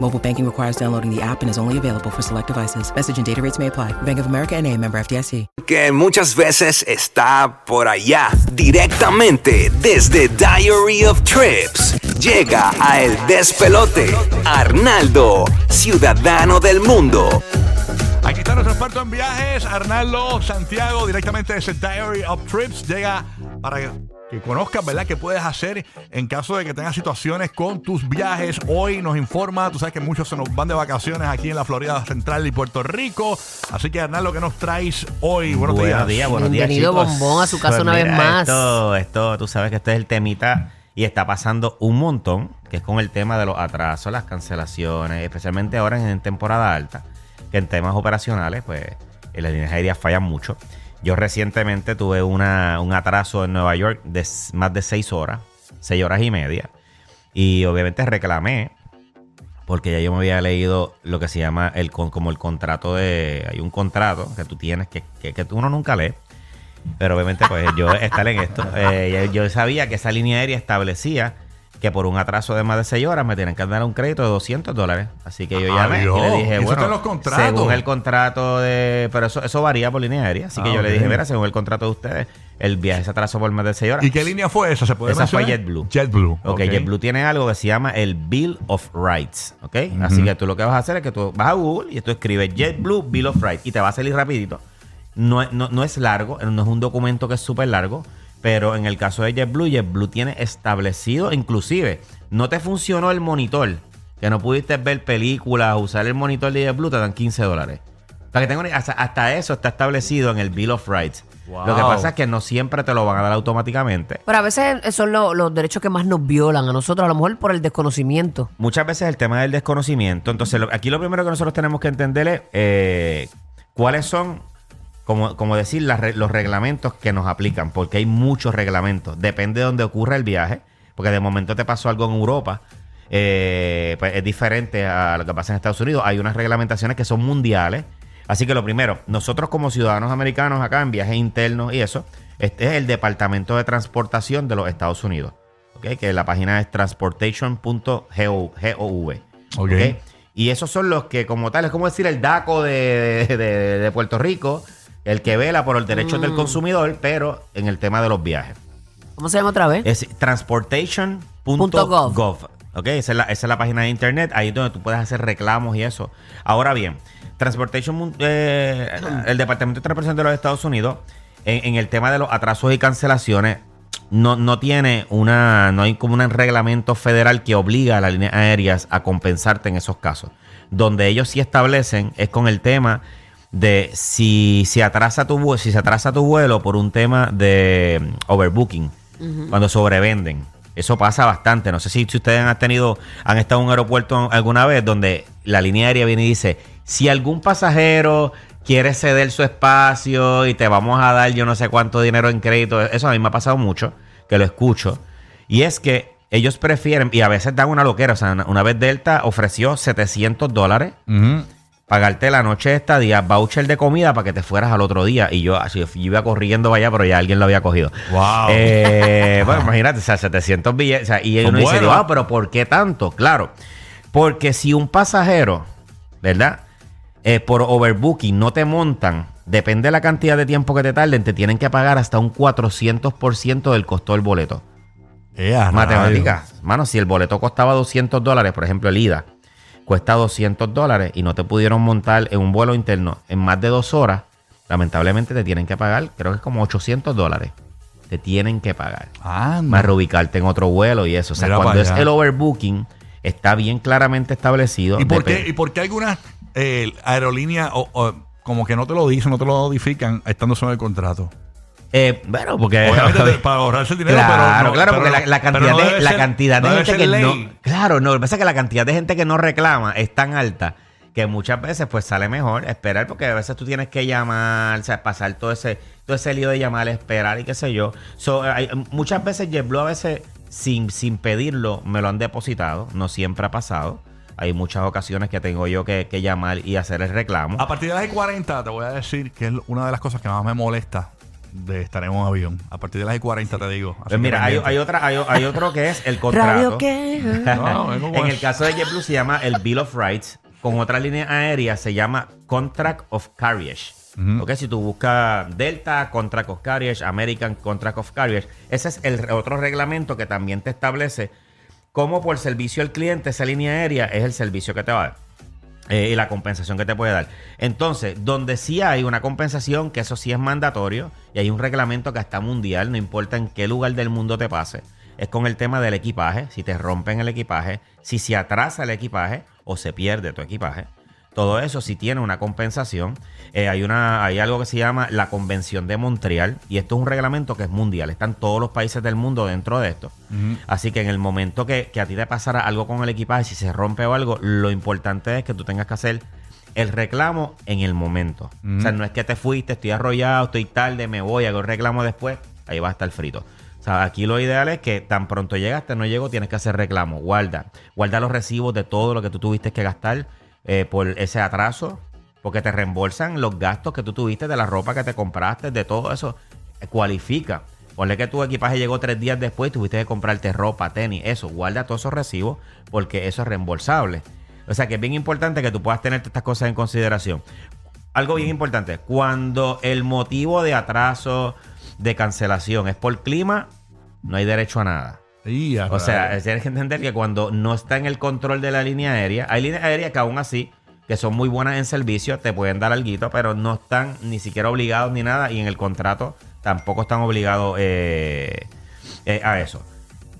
Mobile banking requires downloading the app and is only available for select devices. Message and data rates may apply. Bank of America and a member FDIC. que muchas veces está por allá, directamente desde Diary of Trips. Llega a El Despelote, Arnaldo, ciudadano del mundo. Aquí está nuestro experto en viajes, Arnaldo Santiago, directamente desde Diary of Trips. Llega para que conozcas, ¿verdad?, qué puedes hacer en caso de que tengas situaciones con tus viajes. Hoy nos informa, tú sabes que muchos se nos van de vacaciones aquí en la Florida Central y Puerto Rico. Así que, Arnaldo, ¿qué nos traes hoy? Buenos, Buenos días. días, buenos días, Bienvenido, chicos. Bombón, a su casa Pues una vez más. Esto, esto, tú sabes que este es el temita y está pasando un montón, que es con el tema de los atrasos, las cancelaciones, especialmente ahora en temporada alta, que en temas operacionales, pues en las líneas aéreas fallan mucho. Yo recientemente tuve una, un atraso en Nueva York de más de seis horas, seis horas y media, y obviamente reclamé porque ya yo me había leído lo que se llama el como el contrato de hay un contrato que tú tienes que, que, que uno nunca lee. Pero obviamente pues yo estar en esto eh, yo sabía que esa línea aérea establecía que por un atraso de más de 6 horas me tienen que dar un crédito de 200 dólares así que yo llamé Adiós. y le dije Eso bueno está los contratos. según el contrato de pero eso eso varía por línea aérea así que Ah, yo le dije mira según el contrato de ustedes el viaje se atrasó por más de 6 horas ¿Y qué línea fue esa? ¿Se puede esa fue mencionar? JetBlue. JetBlue. Ok, JetBlue tiene algo que se llama el Bill of Rights. ¿Ok? Así que tú lo que vas a hacer es que tú vas a Google y tú escribes JetBlue Bill of Rights y te va a salir rapidito. No, no, no es largo, no es un documento que es súper largo, pero en el caso de JetBlue, JetBlue tiene establecido, inclusive, no te funcionó el monitor, que no pudiste ver películas, usar el monitor de JetBlue, te dan 15 dólares. Para que tengan hasta, hasta eso está establecido en el Bill of Rights. Lo que pasa es que no siempre te lo van a dar automáticamente. Pero a veces son lo- los derechos que más nos violan a nosotros, a lo mejor por el desconocimiento. muchas veces el tema del desconocimiento. Entonces, lo- aquí lo primero que nosotros tenemos que entender es eh, cuáles son, como, como decir, las los reglamentos que nos aplican, porque hay muchos reglamentos. Depende de dónde ocurra el viaje, porque de momento te pasó algo en Europa. eh, pues es diferente a lo que pasa en Estados Unidos. Hay unas reglamentaciones que son mundiales. Así que lo primero, nosotros como ciudadanos americanos acá en viajes internos y eso, este es el Departamento de Transportación de los Estados Unidos. ¿ok? Que la página es transportation.gov. Ok. ¿ok? Y esos son los que, como tal, es como decir el DACO de, de- de- de Puerto Rico, el que vela por los derechos del consumidor, pero en el tema de los viajes. ¿Cómo se llama otra vez? Es transportation.gov. gov. ¿Ok? Esa es, la, esa es la página de internet, ahí es donde tú puedes hacer reclamos y eso. Ahora bien, Transportation, eh, el Departamento de Transportación de los Estados Unidos, en, en el tema de los atrasos y cancelaciones, no, no tiene una, no hay como un reglamento federal que obliga a las líneas aéreas a compensarte en esos casos. Donde ellos sí establecen es con el tema de si, si atrasa tu si se atrasa tu vuelo por un tema de mm, overbooking, cuando sobrevenden. Eso pasa bastante. No sé si, si ustedes han tenido, han estado en un aeropuerto alguna vez donde la línea aérea viene y dice, si algún pasajero quiere ceder su espacio y te vamos a dar yo no sé cuánto dinero en crédito, eso a mí me ha pasado mucho, que lo escucho. Y es que ellos prefieren, y a veces dan una loquera, o sea, una, una vez Delta ofreció 700 dólares. Pagarte la noche de estadía, voucher de comida para que te fueras al otro día. Y yo, así, yo iba corriendo para allá, pero ya alguien lo había cogido. Wow. Eh, bueno, imagínate, o sea, 700 billetes. o sea, y uno dice, buenos. wow, pero ¿por qué tanto? Claro, porque si un pasajero, ¿verdad? Eh, por overbooking no te montan, depende de la cantidad de tiempo que te tarden, te tienen que pagar hasta un 400% del costo del boleto. Matemáticas. Mano, si el boleto costaba 200 dólares, por ejemplo, el ida, cuesta 200 dólares y no te pudieron montar en un vuelo interno en más de dos horas, lamentablemente te tienen que pagar, creo que es como 800 dólares. te tienen que pagar. Ah, Más reubicarte en otro vuelo y eso. O sea, Mira cuando es el overbooking, está bien claramente establecido. ¿Y por, qué, ¿Y por qué algunas eh, aerolíneas o- o como que no te lo dicen, no te lo notifican estando sobre el contrato? Eh, bueno, porque... Obviamente te- para ahorrarse el dinero, claro, pero no- claro, pero porque la, cantidad, no de, la cantidad de no gente que ley. no... Claro, no, lo que pasa es que la cantidad de gente que no reclama es tan alta que muchas veces pues sale mejor esperar porque a veces tú tienes que llamar, o sea, pasar todo ese todo ese lío de llamar, esperar y qué sé yo. So, hay- muchas veces JetBlue a veces sin, sin pedirlo me lo han depositado, no siempre ha pasado. Hay muchas ocasiones que tengo yo que, que llamar y hacer el reclamo. A partir de las 40 te voy a decir que es una de las cosas que más me molesta de estar en un avión. A partir de las 40 te digo. Pues mira, hay, hay otra, hay, hay otro que es el contrato. Radio que. No, con en el caso de JetBlue se llama el Bill of Rights. Con otra línea aérea se llama Contract of Carriage. Ok, Si tú buscas Delta, Contract of Carriage, American Contract of Carriage, ese es el otro reglamento que también te establece cómo por servicio al cliente esa línea aérea es el servicio que te va a dar. Eh, y la compensación que te puede dar. Entonces, donde sí hay una compensación, que eso sí es mandatorio, y hay un reglamento que está mundial, no importa en qué lugar del mundo te pase, es con el tema del equipaje, si te rompen el equipaje, si se atrasa el equipaje o se pierde tu equipaje. Todo eso sí tiene una compensación. Eh, hay, una, hay algo que se llama la Convención de Montreal y esto es un reglamento que es mundial. Están todos los países del mundo dentro de esto. Así que en el momento que, que a ti te pasara algo con el equipaje, si se rompe o algo, lo importante es que tú tengas que hacer el reclamo en el momento. O sea, no es que te fuiste, estoy arrollado, estoy tarde, me voy, hago el reclamo después, ahí va a estar frito. O sea, aquí lo ideal es que tan pronto llegaste, no llegó, tienes que hacer reclamo. Guarda. Guarda los recibos de todo lo que tú tuviste que gastar eh, por ese atraso, porque te reembolsan los gastos que tú tuviste de la ropa que te compraste, de todo eso. Eh, Cualifica. Ponle que tu equipaje llegó tres días después tuviste que comprarte ropa, tenis, eso. Guarda todos esos recibos porque eso es reembolsable. O sea que es bien importante que tú puedas tener estas cosas en consideración. Algo bien importante, cuando el motivo de atraso, de cancelación es por clima, no hay derecho a nada. Y O sea, tienes que entender que cuando no está en el control de la línea aérea, hay líneas aéreas que aún así, que son muy buenas en servicio, te pueden dar algo, pero no están ni siquiera obligados ni nada, y en el contrato tampoco están obligados eh, eh, a eso.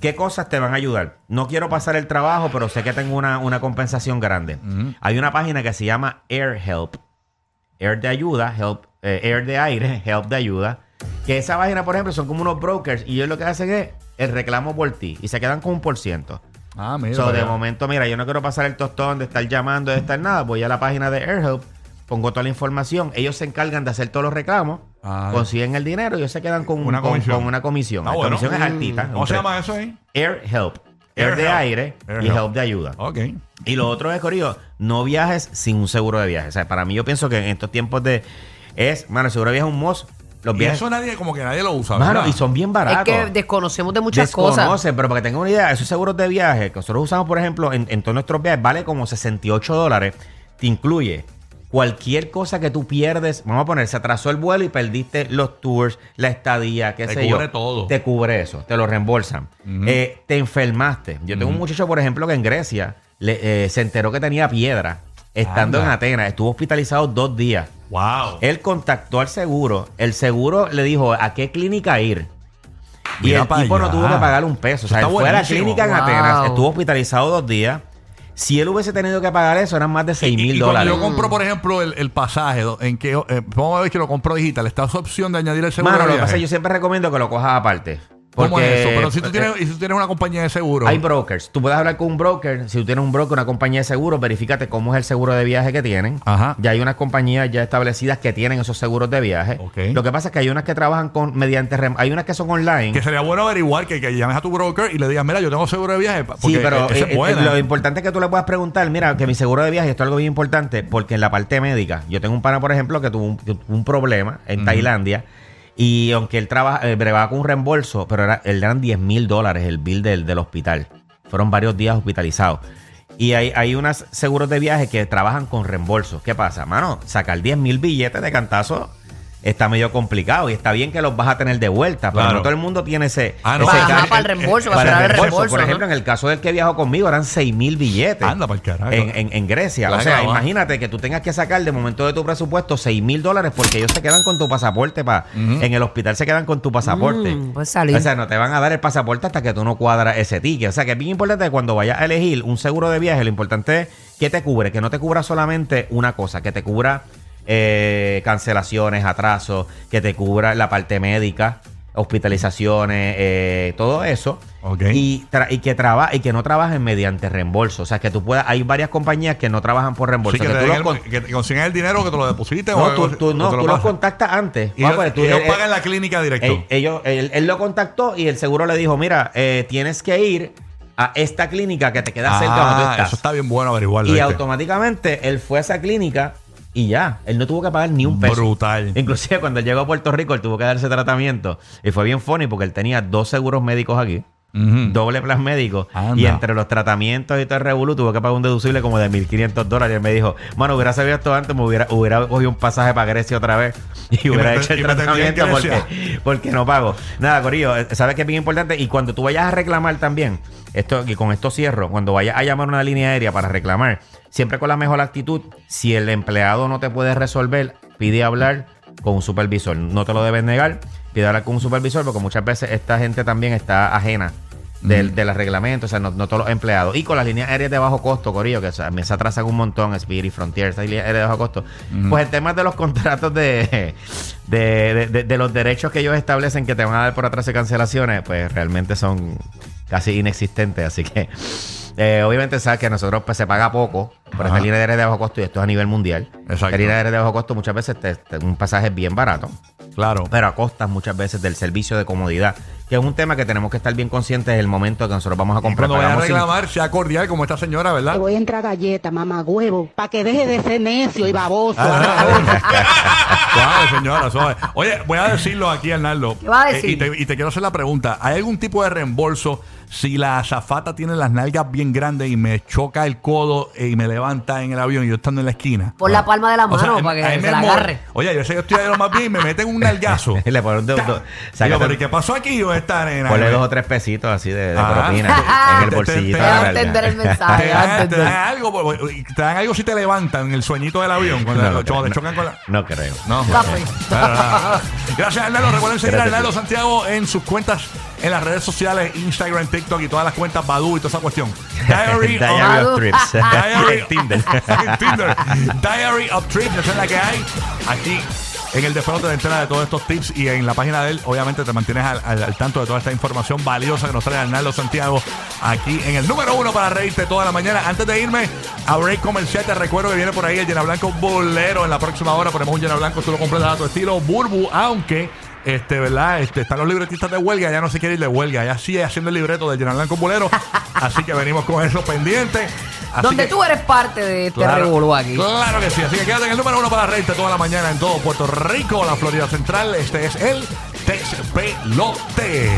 ¿Qué cosas te van a ayudar? No quiero pasar el trabajo, pero sé que tengo una, una compensación grande. Hay una página que se llama Air Help. Air de ayuda, help, eh, Air de aire, Help de ayuda. Que esa página, por ejemplo, son como unos brokers y ellos lo que hacen es el reclamo por ti y se quedan con un por ciento. Ah, mira. So, de momento, mira, yo no quiero pasar el tostón de estar llamando, de estar nada. Voy a la página de AirHelp, pongo toda la información. Ellos se encargan de hacer todos los reclamos, Ah. consiguen el dinero y ellos se quedan con Una con- comisión. con una comisión. Ah, la bueno. comisión es altita. ¿Cómo se llama eso ahí? AirHelp. Air, Air de Help. aire Air y Help. Help de ayuda. Ok. Y lo otro es, Corillo, no viajes sin un seguro de viaje. O sea, para mí yo pienso que en estos tiempos de... Es, mano, el seguro de viaje es un must. Los Y viajes... eso nadie, como que nadie lo usa. Mano, ¿verdad? y son bien Es baratos. que desconocemos de muchas cosas. Desconoce, pero para que tengan una idea, esos seguros de viaje que nosotros usamos, por ejemplo, en, en todos nuestros viajes, vale como 68 dólares. Te incluye cualquier cosa que tú pierdes. Vamos a poner, se atrasó el vuelo y perdiste los tours, la estadía, qué Te sé cubre yo. todo. Te cubre eso, te lo reembolsan. Eh, te enfermaste. Yo tengo un muchacho, por ejemplo, que en Grecia le- eh, se enteró que tenía piedra. Estando Anda. en Atenas, estuvo hospitalizado dos días. Wow. Él contactó al seguro. El seguro le dijo a qué clínica ir. Y Mira el tipo no tuvo que pagar un peso. O sea, él fue a la clínica en Wow. Atenas, estuvo hospitalizado dos días. Si él hubiese tenido que pagar eso, eran más de 6 Y- mil dólares. yo compro, por ejemplo, el, el pasaje, en que, eh, vamos a ver que lo compro digital, está esa opción de añadir el seguro. Mano, lo que pasa es que yo siempre recomiendo que lo cojas aparte. ¿Cómo es eso? Pero si tú eh, tienes, y si tú tienes una compañía de seguro. Hay brokers. Tú puedes hablar con un broker. Si tú tienes un broker, una compañía de seguro, verifícate cómo es el seguro de viaje que tienen. Ajá. Ya hay unas compañías ya establecidas que tienen esos seguros de viaje. Ok. Lo que pasa es que hay unas que trabajan con mediante rem- hay unas que son online. Que sería bueno averiguar que, que llames a tu broker y le digas, mira, yo tengo seguro de viaje. Porque Sí, pero eh, es eh, lo importante es que tú le puedas preguntar, mira, que mi seguro de viaje, esto es algo bien importante, porque en la parte médica, yo tengo un pana, por ejemplo, que tuvo un, que tuvo un problema en Tailandia, y aunque él trabaja, eh, bregaba con un reembolso, pero era, él eran 10 mil dólares el bill del, del hospital. Fueron varios días hospitalizados. Y hay, hay unos seguros de viaje que trabajan con reembolso. ¿Qué pasa? Mano, sacar 10 mil billetes de cantazo está medio complicado y está bien que los vas a tener de vuelta, pero Claro. no todo el mundo tiene ese, Ah, no, ese Para- para el reembolso, para para esperar el reembolso. reembolso, Por ¿no? ejemplo, en el caso del que viajó conmigo eran 6 mil billetes. Anda pa'l carajo. En, en- en Grecia. La o sea, imagínate que tú tengas que sacar de momento de tu presupuesto 6 mil dólares porque ellos se quedan con tu pasaporte. pa, En el hospital se quedan con tu pasaporte. Mm, salir. O sea, no te van a dar el pasaporte hasta que tú no cuadras ese ticket. O sea, que es bien importante que cuando vayas a elegir un seguro de viaje, lo importante es que te cubre, que no te cubra solamente una cosa, que te cubra eh, cancelaciones, atrasos, que te cubra la parte médica, hospitalizaciones, eh, todo eso. Y, que traba y que no trabajen mediante reembolso. O sea, que tú puedas. Hay varias compañías que no trabajan por reembolso. Sí, que, que te tú los el- con- que te consigan el dinero que te lo deposites no, o tú, tú- o no, lo tú los pasan. contactas antes. Y ellos, tú- y ellos él- pagan la clínica directo. él- ellos- él, él lo contactó y el seguro le dijo, mira, eh, tienes que ir a esta clínica que te queda cerca donde ah, estás. eso está bien bueno averiguarlo. y automáticamente él fue a esa clínica y ya, él no tuvo que pagar ni un peso. Brutal. Inclusive cuando él llegó a Puerto Rico, él tuvo que darse tratamiento. Y fue bien funny porque él tenía dos seguros médicos aquí. Doble plan médico. Anda. Y entre los tratamientos y todo el revolú tuvo que pagar un deducible como de 1.500 dólares. Y él me dijo, mano, hubiera sabido esto antes, me hubiera, hubiera cogido un pasaje para Grecia otra vez y, hubiera hecho el tratamiento porque, porque no pago. Nada, Corillo, eh, sabes que es bien importante. Y cuando tú vayas a reclamar también, esto y con esto cierro, cuando vayas a llamar a una línea aérea para reclamar, siempre con la mejor actitud, si el empleado no te puede resolver, pide hablar con un supervisor. No te lo debes negar, pide hablar con un supervisor porque muchas veces esta gente también está ajena del, de los reglamentos, o sea, no, no todos los empleados. Y con las líneas aéreas de bajo costo, Corillo, que o sea, se atrasan un montón, Spirit, Frontier, estas líneas aéreas de bajo costo. Pues el tema de los contratos de, de, de- de- de los derechos que ellos establecen que te van a dar por atraso y cancelaciones, pues realmente son casi inexistentes. Así que, eh, obviamente, sabes que a nosotros pues, se paga poco por Ajá. esta línea aérea de bajo costo y esto es a nivel mundial. Exacto. Esta línea aérea de bajo costo muchas veces te, te- un pasaje es bien barato Claro. pero a costas muchas veces del servicio de comodidad, que es un tema que tenemos que estar bien conscientes del momento que nosotros vamos a Y comprar. cuando vaya a Pagamos sin- reclamar, sea cordial como esta señora, ¿verdad? Te voy a entrar galleta, mamá huevo, para que deje de ser necio y baboso. Suave, señora, suave. Oye, voy a decirlo aquí, Arnaldo. ¿Qué va a decir? Eh, y, te, y te quiero hacer la pregunta. ¿Hay algún tipo de reembolso si la azafata tiene las nalgas bien grandes y me choca el codo y me levanta en el avión y yo estando en la esquina? Por la palma de la O sea, mano, para que me se la agarre. Oye, yo sé que yo estoy de lo más bien y me meten un nalgazo. Le ponen un dedo- Ta. do- sácate- Digo, pero ¿y qué pasó aquí o esta nena? Ponle dos o tres pesitos así de, de Ah. propina en el Te- bolsillito te- de Te la va a nalga. entender el Te mensaje. va a dan, te entender. dan algo, por- te dan algo si te levantan en el sueñito del avión cuando, No, no cuando te creo. chocan con la... No creo. No. Café. Nada. Gracias, Arnaldo. Recuerden seguir a Arnaldo. Santiago en sus cuentas en las redes sociales, Instagram, TikTok y todas las cuentas Badu y toda esa cuestión. Diary, Diary of, of Trips. Diary Tinder. Tinder. Diary of Trips, esa es la que hay aquí. En el despelote te enteras de todos estos tips y en la página de él, obviamente, te mantienes al, al- al tanto de toda esta información valiosa que nos trae Arnaldo Santiago aquí en el número uno para reírte toda la mañana. Antes de irme a break comercial, te recuerdo que viene por ahí el Llena Blanco Bolero. En la próxima hora ponemos un Llena Blanco, tú lo completas a tu estilo Burbu, aunque este, ¿verdad? Este, están los libretistas de huelga, ya no se quiere ir de huelga, ya sigue haciendo el libreto del Llena Blanco Bolero. así que venimos con eso pendiente. Así Donde que- tú eres parte de este Claro, revolú aquí. Claro que sí. Así que quédate en el número uno para reírte toda la mañana en todo Puerto Rico, la Florida Central. Este es el Despelote.